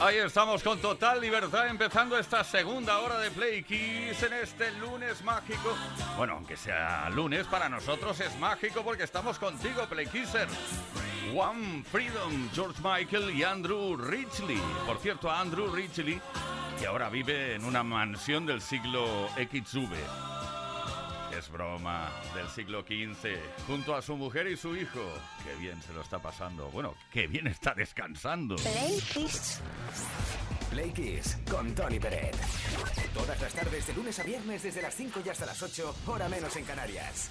Ahí estamos con total libertad empezando esta segunda hora de Play Kiss en este lunes mágico. Bueno, aunque sea lunes, para nosotros es mágico porque estamos contigo, Play Kisser. One Freedom, George Michael y Andrew Ridgely. Por cierto, Andrew Ridgely, que ahora vive en una mansión del siglo XV. Es broma, del siglo XV, junto a su mujer y su hijo. Qué bien se lo está pasando. Bueno, qué bien está descansando. Play Kiss. Play Kiss con Tony Peret. Todas las tardes, de lunes a viernes, desde las 5 y hasta las 8, hora menos en Canarias.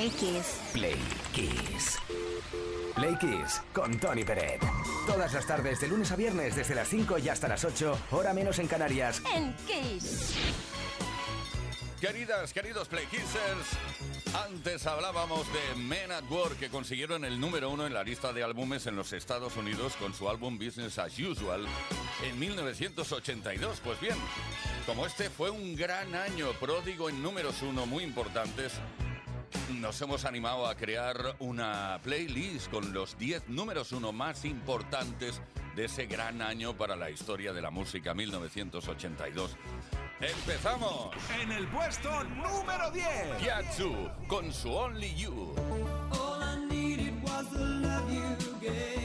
Play Kiss. Play Kiss. Play Kiss con Tony Peret. Todas las tardes de lunes a viernes desde las 5 y hasta las 8, hora menos en Canarias. En Kiss. Queridas, queridos Play Kissers, antes hablábamos de Men at Work que consiguieron el número uno en la lista de álbumes en los Estados Unidos con su álbum Business as Usual en 1982. Pues bien, como este fue un gran año pródigo en números uno muy importantes, nos hemos animado a crear una playlist con los 10 números uno más importantes de ese gran año para la historia de la música 1982. ¡Empezamos! En el puesto número 10. Yatsu con su Only You. All I needed was the love you gave.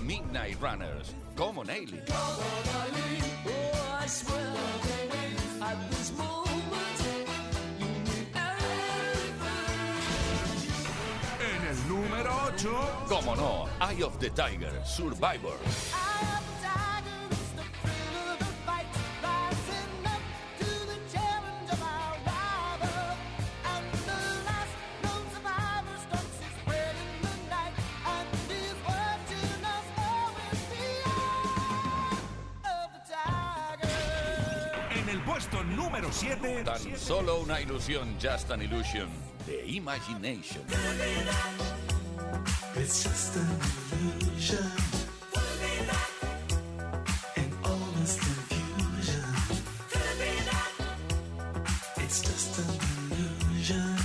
Midnight Runners. Como everything. En el número 8. Como no, Eye of the Tiger. Survivor. Número 7. Tan solo una ilusión, just an illusion. The Imagination. It's just an illusion. And all this confusion. It's just an illusion.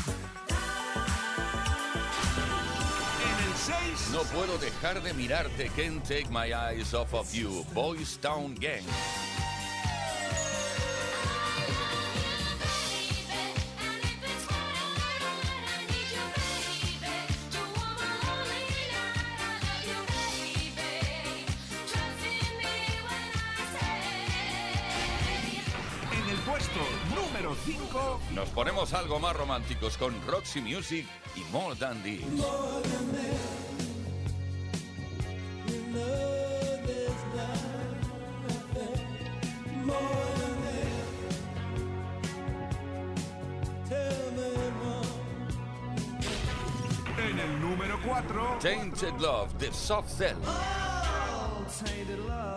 En el 6. No puedo dejar de mirarte, can't take my eyes off of you. Boys Town Gang. número 5. Nos ponemos algo más románticos con Roxy Music y More Than This. En el número 4, Tainted Love de Soft Cell. Oh, tainted love.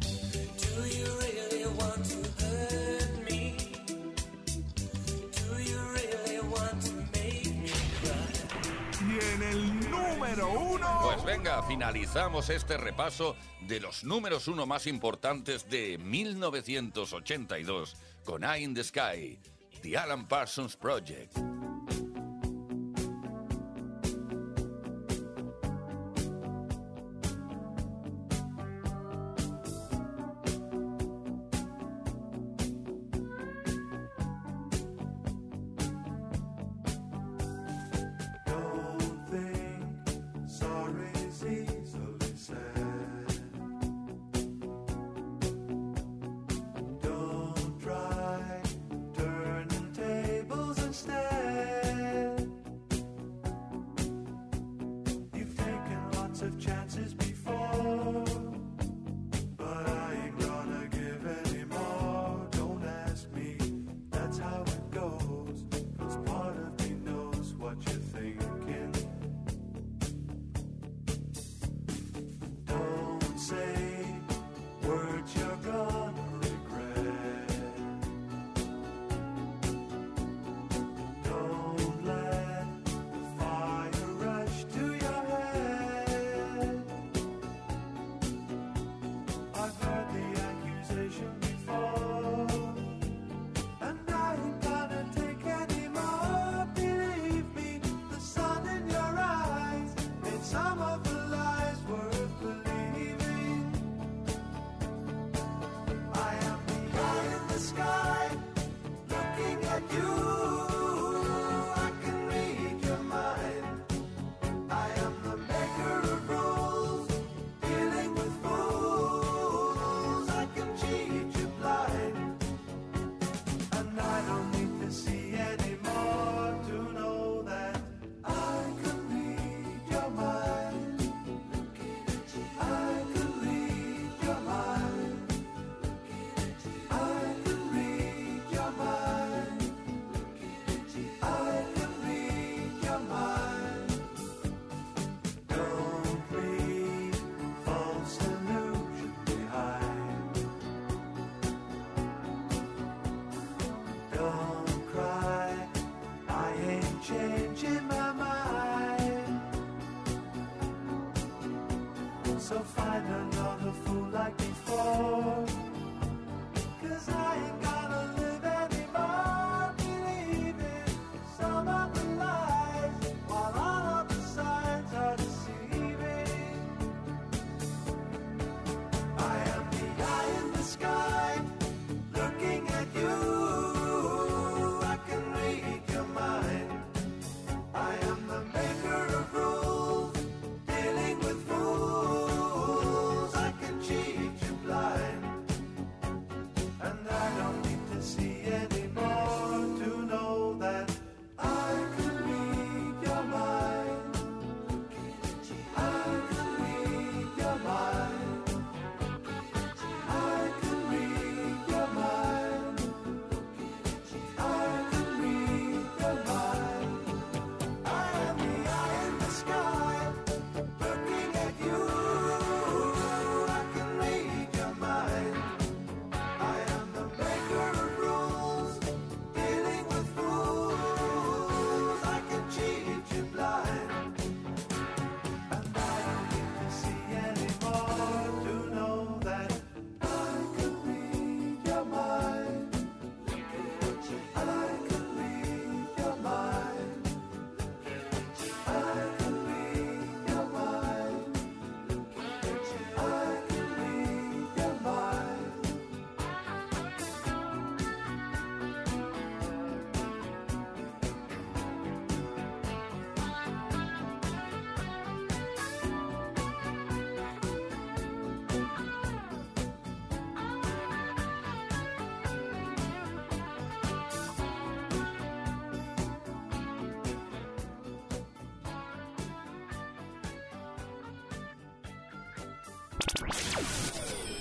venga, finalizamos este repaso de los números uno más importantes de 1982 con Eye in the Sky, The Alan Parsons Project. have.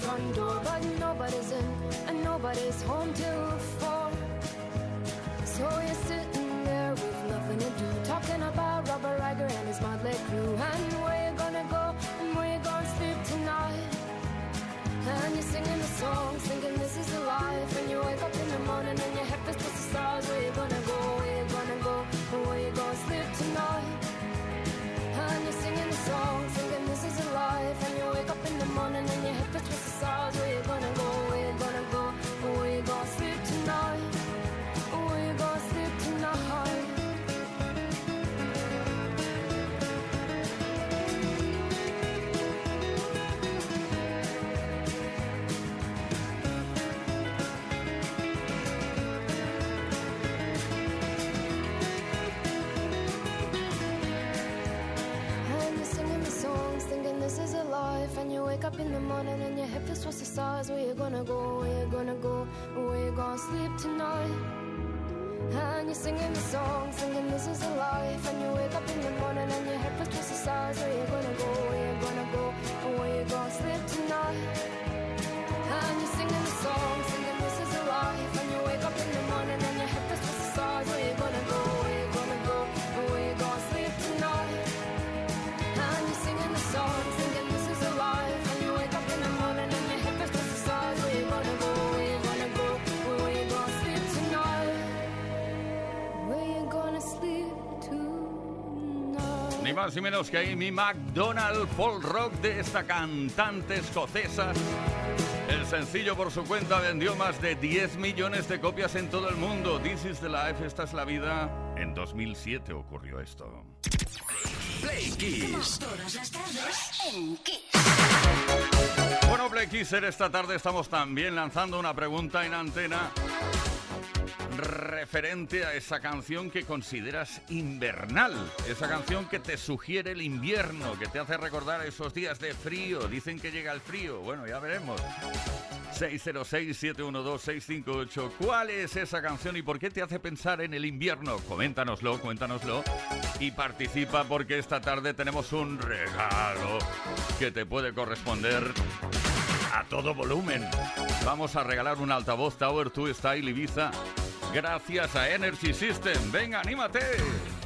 front door, but nobody's in, and nobody's home till gonna go más y menos que Amy McDonald, folk rock de esta cantante escocesa. El sencillo por su cuenta vendió más de 10 millones de copias en todo el mundo. This is the life, esta es la vida. En 2007 ocurrió esto. Play Bueno, Play Kisser, esta tarde estamos también lanzando una pregunta en antena referente a esa canción que consideras invernal, esa canción que te sugiere el invierno, que te hace recordar esos días de frío, dicen que llega el frío, bueno, ya veremos. 606-712-658, ¿cuál es esa canción y por qué te hace pensar en el invierno? Coméntanoslo, cuéntanoslo y participa porque esta tarde tenemos un regalo que te puede corresponder a todo volumen. Vamos a regalar un altavoz Tower 2 Style Ibiza gracias a Energy System. Venga, anímate.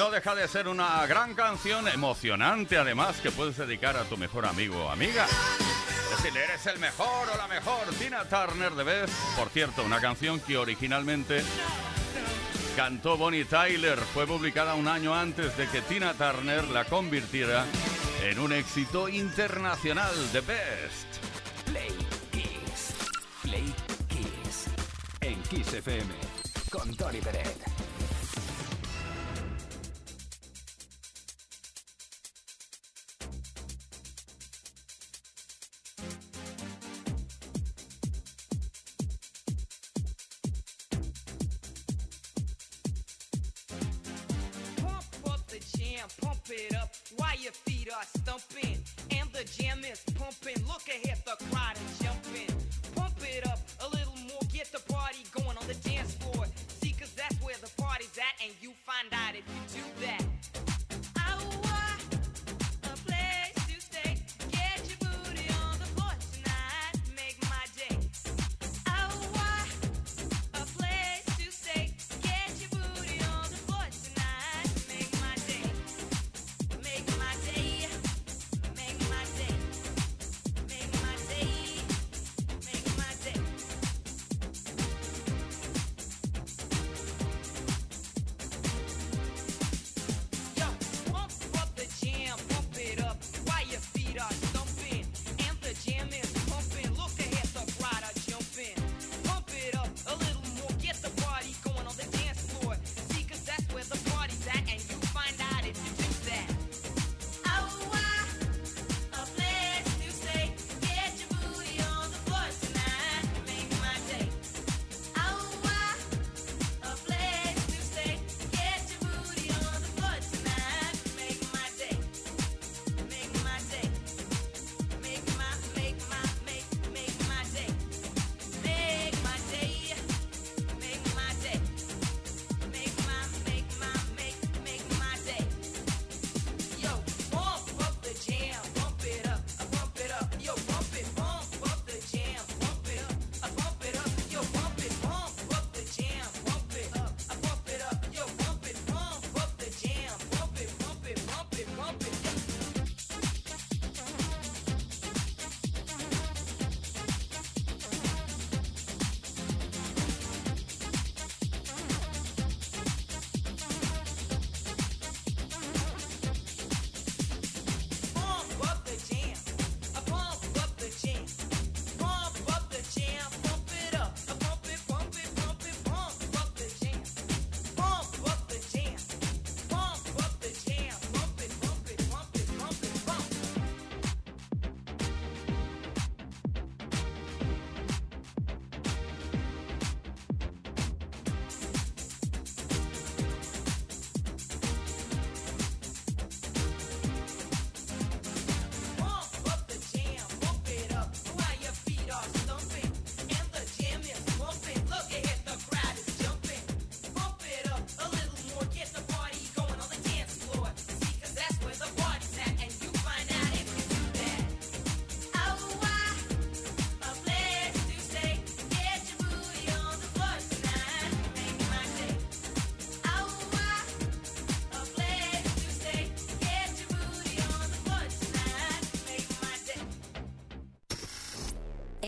No deja de ser una gran canción emocionante, además, que puedes dedicar a tu mejor amigo o amiga. Decirle, eres el mejor o la mejor. Tina Turner de Beth. Por cierto, una canción que originalmente cantó Bonnie Tyler. Fue publicada un año antes de que Tina Turner la convirtiera en un éxito internacional. de Best. Play Kiss. Play Kiss. En Kiss FM. Con Tony Pérez.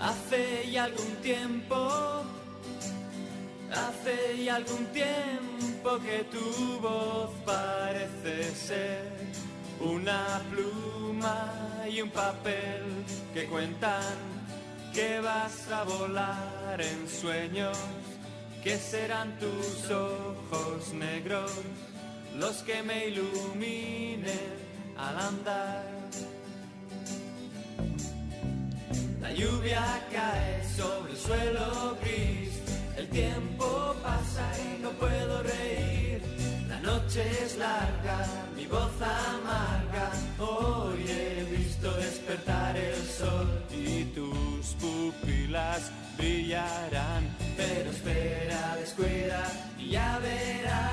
Hace ya algún tiempo, hace ya algún tiempo que tu voz parece ser una pluma y un papel que cuentan que vas a volar en sueños, que serán tus ojos negros los que me iluminen al andar. La lluvia cae sobre el suelo gris, el tiempo pasa y no puedo reír. La noche es larga, mi voz amarga, hoy he visto despertar el sol y tus pupilas brillarán. Pero espera, descuida y ya verás,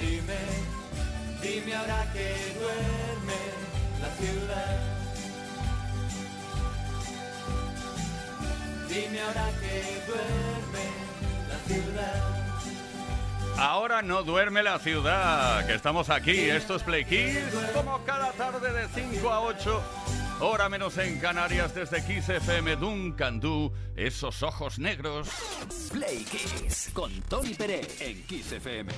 dime. Dime ahora que duerme la ciudad. Dime ahora que duerme la ciudad. Ahora no duerme la ciudad, que estamos aquí. Esto es Play Kiss, como cada tarde de 5 a 8. Hora menos en Canarias desde Kiss FM Duncan Du, esos ojos negros. Play Kiss con Tony Pérez en Kiss FM.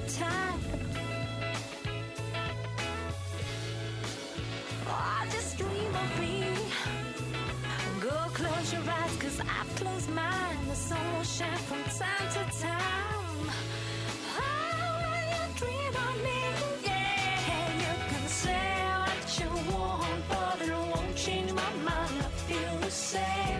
Tried to. Oh, I just dream of. Go close your I've mine. The sun will shine from time to time. Oh, you dream of me, yeah, you can say what you want, but it won't change my mind. I feel the same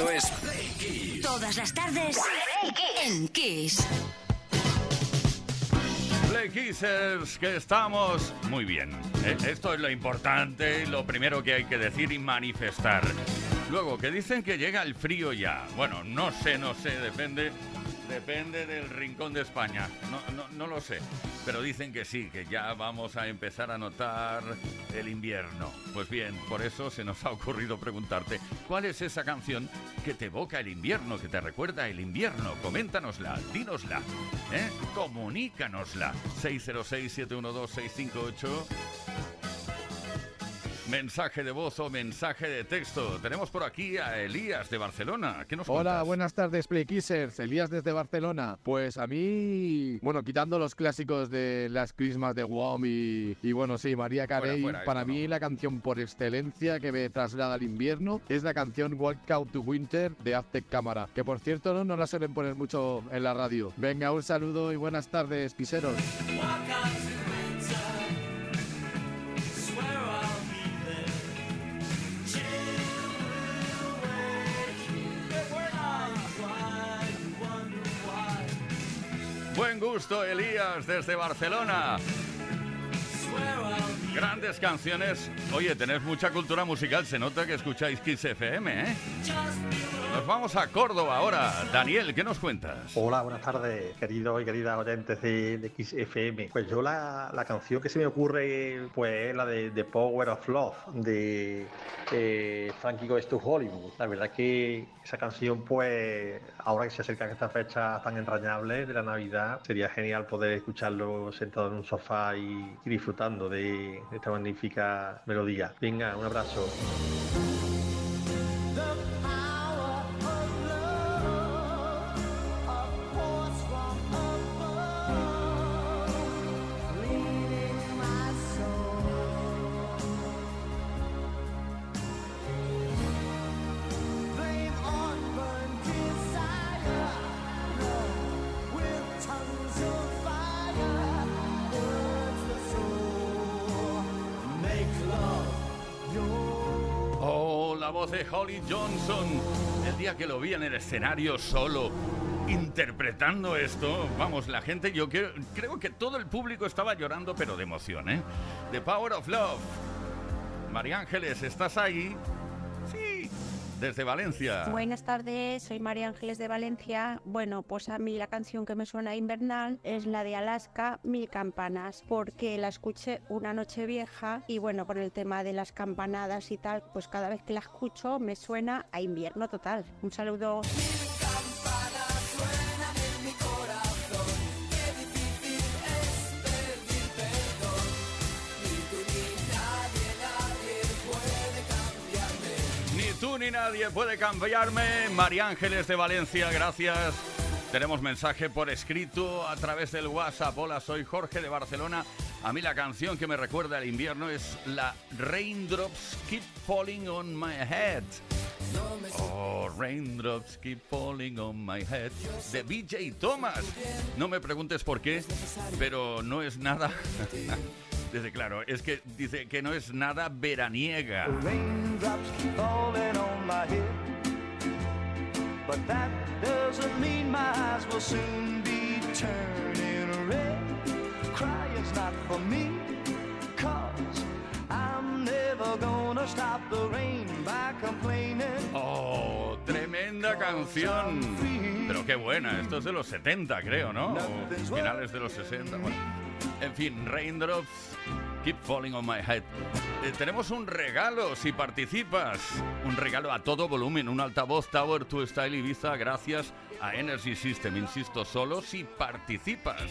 Esto es Play Kiss. Todas las tardes en Kiss. Play Kissers, que estamos muy bien. Eh, Esto es lo importante, lo primero que hay que decir y manifestar. Luego, que dicen que llega el frío ya. Bueno, no sé, no sé, depende, depende del rincón de España. No, no, no lo sé. Pero dicen que sí, que ya vamos a empezar a notar el invierno. Pues bien, por eso se nos ha ocurrido preguntarte, ¿cuál es esa canción que te evoca el invierno, que te recuerda el invierno? Coméntanosla, dínosla, ¿eh? comunícanosla. 606-712-658. Mensaje de voz o mensaje de texto. Tenemos por aquí a Elías de Barcelona. ¿Qué nos Hola, cuentas? buenas tardes, Play Kissers. Elías desde Barcelona. Pues a mí, bueno, quitando los clásicos de las Christmas de Wham y, y bueno, sí, María Carey, fuera, para mí la canción por excelencia que me traslada al invierno es la canción Walk Out to Winter de Aztec Cámara, que por cierto no, no la suelen poner mucho en la radio. Venga, un saludo y buenas tardes, quiseros. Buen gusto, Elías, desde Barcelona. Grandes canciones. Oye, tenés mucha cultura musical. Se nota que escucháis Kiss FM, ¿eh? Nos vamos a Córdoba ahora. Daniel, ¿qué nos cuentas? Hola, buenas tardes, queridos y queridas oyentes de, de XFM. Pues yo la, la canción que se me ocurre pues es la de The Power of Love de eh, Frankie Goes to Hollywood. La verdad es que esa canción pues ahora que se acercan estas fechas tan entrañables de la Navidad sería genial poder escucharlo sentado en un sofá y, y de esta magnífica melodía. Venga, un abrazo. Johnson. El día que lo vi en el escenario solo, interpretando esto, vamos, la gente, yo creo, creo que todo el público estaba llorando, pero de emoción, ¿eh? The Power of Love. María Ángeles, ¿estás ahí? Desde Valencia. Buenas tardes, soy María Ángeles de Valencia. Bueno, pues a mí la canción que me suena invernal es la de Alaska, Mil Campanas, porque la escuché una noche vieja y bueno, con el tema de las campanadas y tal, pues cada vez que la escucho me suena a invierno total. Un saludo. Tú ni nadie puede cambiarme. María Ángeles de Valencia, gracias. Tenemos mensaje por escrito a través del WhatsApp. Hola, soy Jorge de Barcelona. A mí la canción que me recuerda al invierno es la Raindrops Keep Falling on My Head. Oh, Raindrops Keep Falling on My Head de BJ Thomas. No me preguntes por qué, pero no es nada. Dice, claro, es que dice que no es nada veraniega. Raindrops keep falling on my head. But that doesn't mean my eyes will soon be turning red. Crying's not for me, cause I'm never gonna stop the rain by complaining. Oh, tremenda canción. Pero qué buena, esto es de los 70, creo, ¿no? O finales de los 60. Bueno, en fin, Raindrops Keep Falling on My Head. Eh, tenemos un regalo si participas. Un regalo a todo volumen, un altavoz Tower to Style Ibiza gracias a Energy System. Insisto, solo si participas.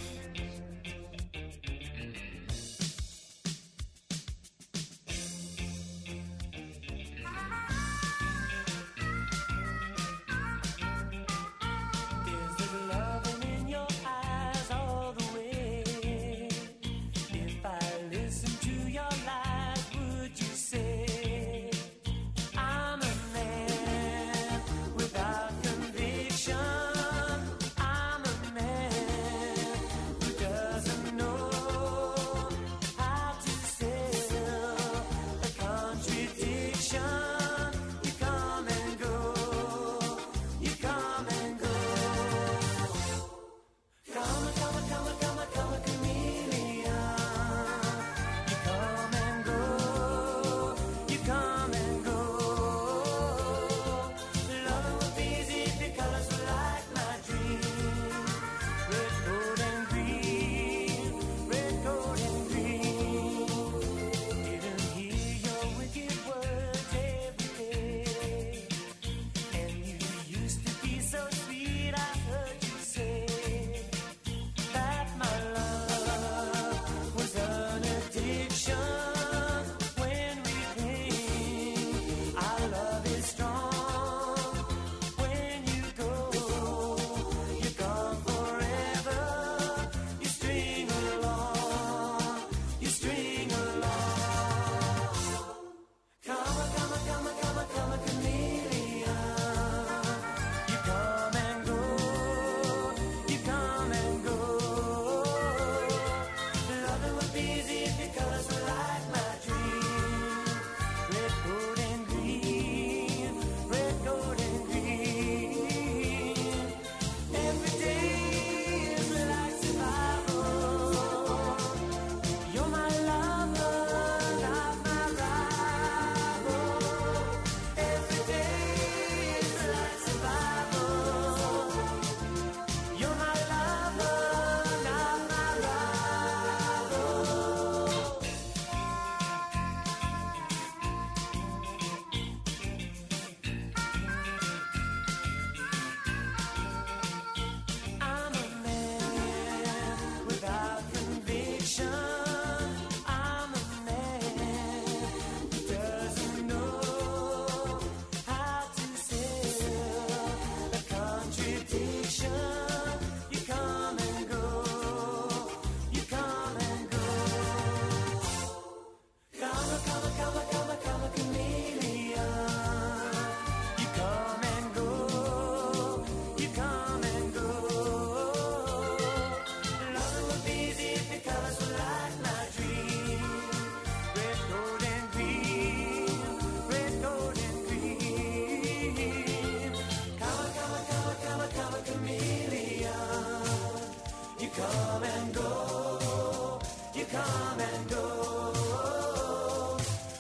come and go.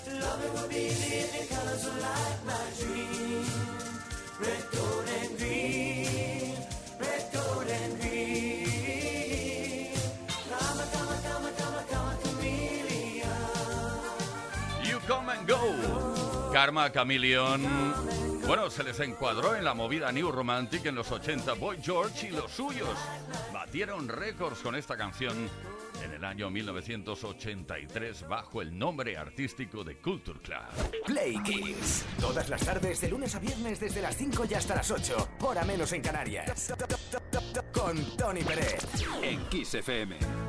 Loving will be lit in colors will light my dream. Red, gold, and green. Red, gold, and green. You come and go. Karma Chameleon. Bueno, se les encuadró en la movida New Romantic en los 80. Boy George y los suyos batieron récords con esta canción en el año 1983 bajo el nombre artístico de Culture Club. Play Kiss. Todas las tardes, de lunes a viernes, desde las 5 y hasta las 8. Hora menos en Canarias. Con Tony Pérez. En Kiss FM.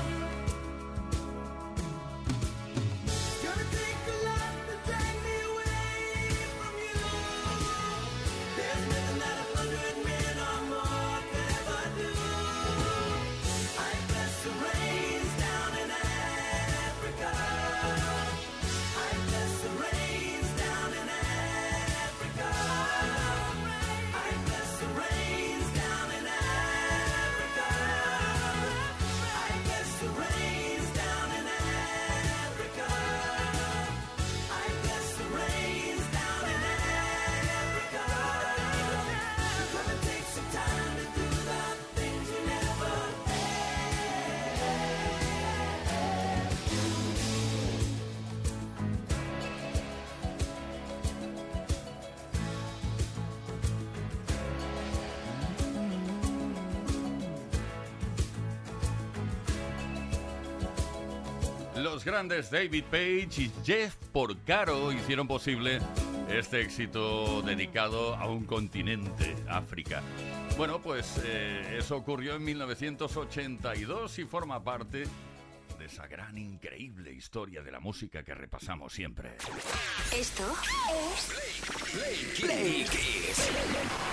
Los grandes David Page y Jeff Porcaro hicieron posible este éxito dedicado a un continente, África. Bueno, pues eh, eso ocurrió en 1982 y forma parte de esa gran, increíble historia de la música que repasamos siempre. Esto es Play Kiss.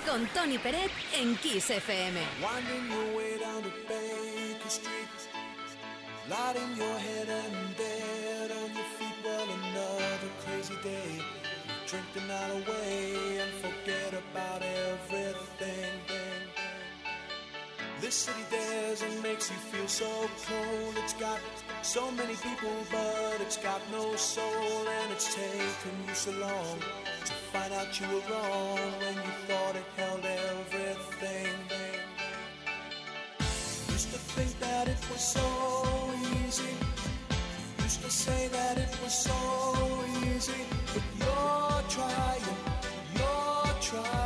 con Tony Peret en Kiss FM. Lighting your head and bed on your feet. Well, another crazy day. Drink the night away and forget about everything. This city dares and makes you feel so cold. It's got so many people, but it's got no soul. And it's taken you so long to find out you were wrong when you thought it held everything. Used to think that it was so say that it was so easy. But you're trying, you're trying